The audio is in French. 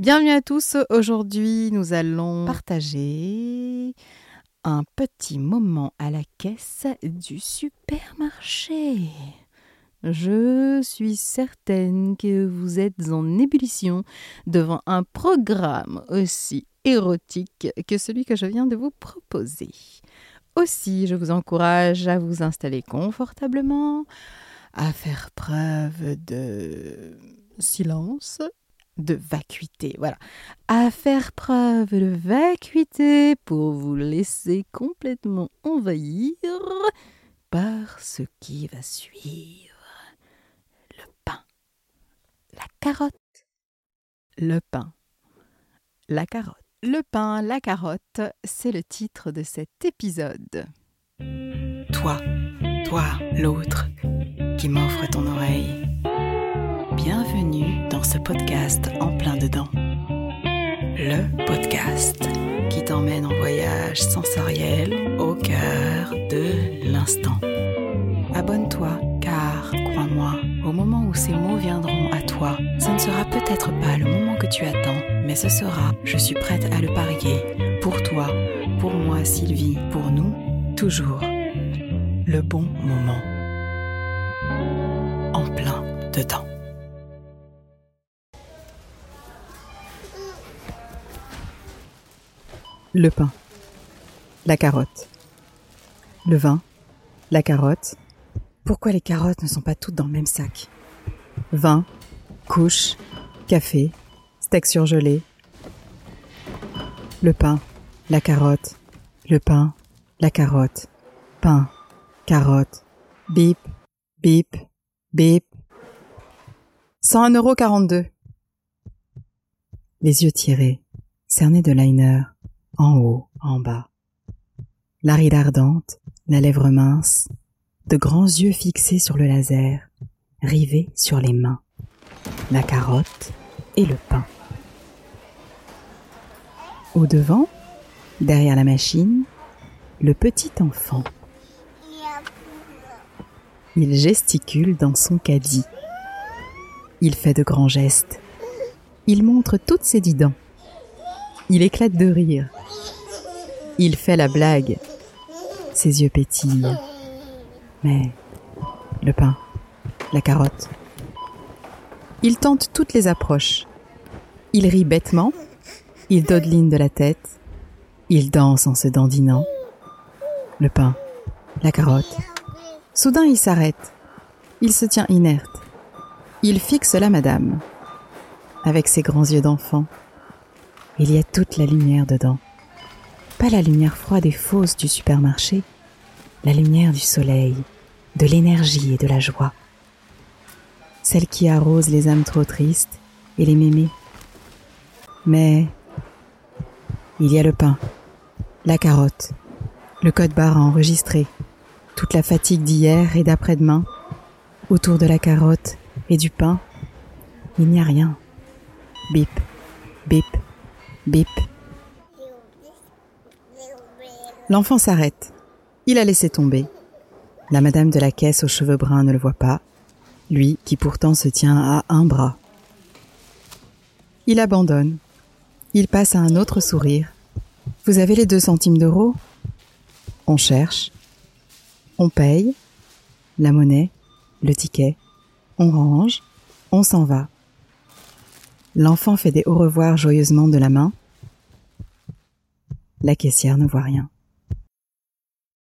Bienvenue à tous. Aujourd'hui, nous allons partager un petit moment à la caisse du supermarché. Je suis certaine que vous êtes en ébullition devant un programme aussi érotique que celui que je viens de vous proposer. Aussi, je vous encourage à vous installer confortablement, à faire preuve de silence de vacuité, voilà, à faire preuve de vacuité pour vous laisser complètement envahir par ce qui va suivre. Le pain, la carotte, le pain, la carotte. Le pain, la carotte, c'est le titre de cet épisode. Toi, toi, l'autre, qui m'offre ton oreille Bienvenue dans ce podcast en plein dedans. Le podcast qui t'emmène en voyage sensoriel au cœur de l'instant. Abonne-toi car, crois-moi, au moment où ces mots viendront à toi, ce ne sera peut-être pas le moment que tu attends, mais ce sera, je suis prête à le parier, pour toi, pour moi Sylvie, pour nous, toujours, le bon moment. En plein dedans. Le pain. La carotte. Le vin. La carotte. Pourquoi les carottes ne sont pas toutes dans le même sac? Vin, couche, café, steak surgelé. Le pain, la carotte, le pain, la carotte, pain, carotte, bip, bip, bip. 101,42€. Les yeux tirés, cernés de liner, en haut, en bas. La ride ardente, la lèvre mince, de grands yeux fixés sur le laser, rivés sur les mains, la carotte et le pain. Au devant, derrière la machine, le petit enfant. Il gesticule dans son caddie. Il fait de grands gestes. Il montre toutes ses dix dents. Il éclate de rire. Il fait la blague. Ses yeux pétillent. Mais le pain, la carotte. Il tente toutes les approches. Il rit bêtement. Il dodeline de la tête. Il danse en se dandinant. Le pain, la carotte. Soudain il s'arrête. Il se tient inerte. Il fixe la madame. Avec ses grands yeux d'enfant. Il y a toute la lumière dedans. Pas la lumière froide et fausse du supermarché, la lumière du soleil, de l'énergie et de la joie. Celle qui arrose les âmes trop tristes et les mémés. Mais il y a le pain, la carotte, le code barre à enregistrer, toute la fatigue d'hier et d'après-demain, autour de la carotte et du pain, il n'y a rien. Bip, bip, Bip. L'enfant s'arrête. Il a laissé tomber. La madame de la caisse aux cheveux bruns ne le voit pas, lui qui pourtant se tient à un bras. Il abandonne. Il passe à un autre sourire. Vous avez les deux centimes d'euros? On cherche. On paye. La monnaie. Le ticket. On range. On s'en va. L'enfant fait des au revoir joyeusement de la main. La caissière ne voit rien.